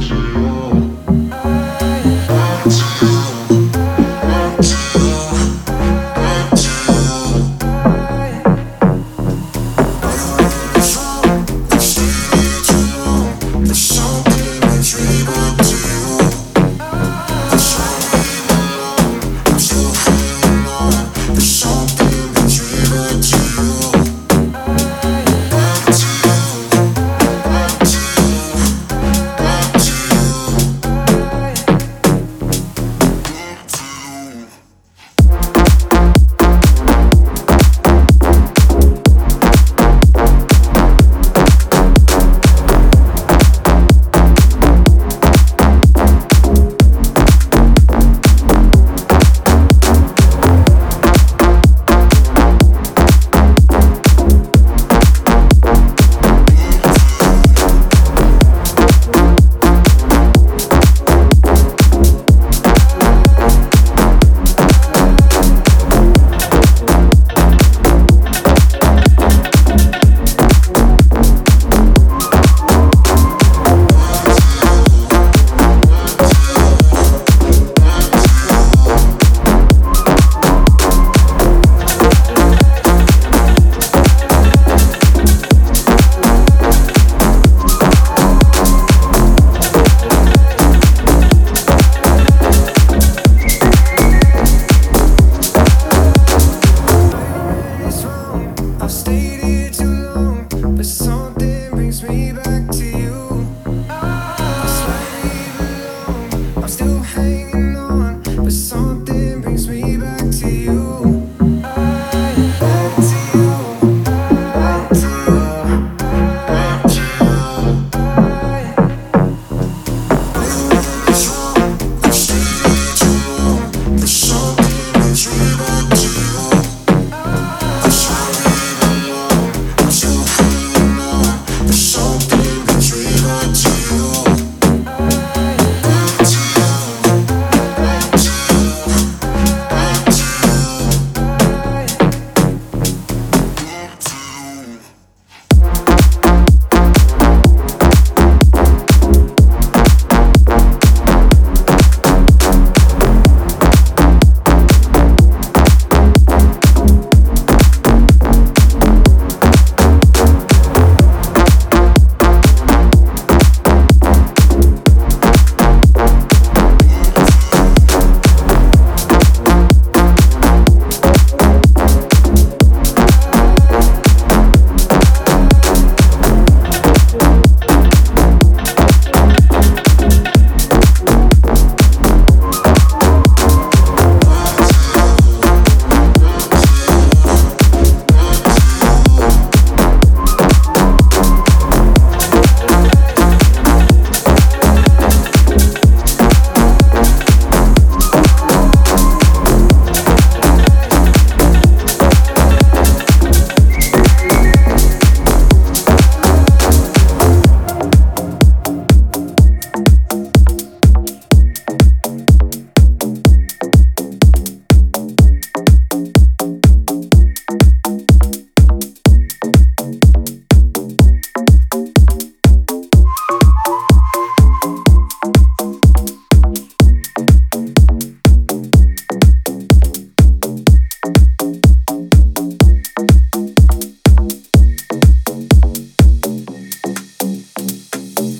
有。still hate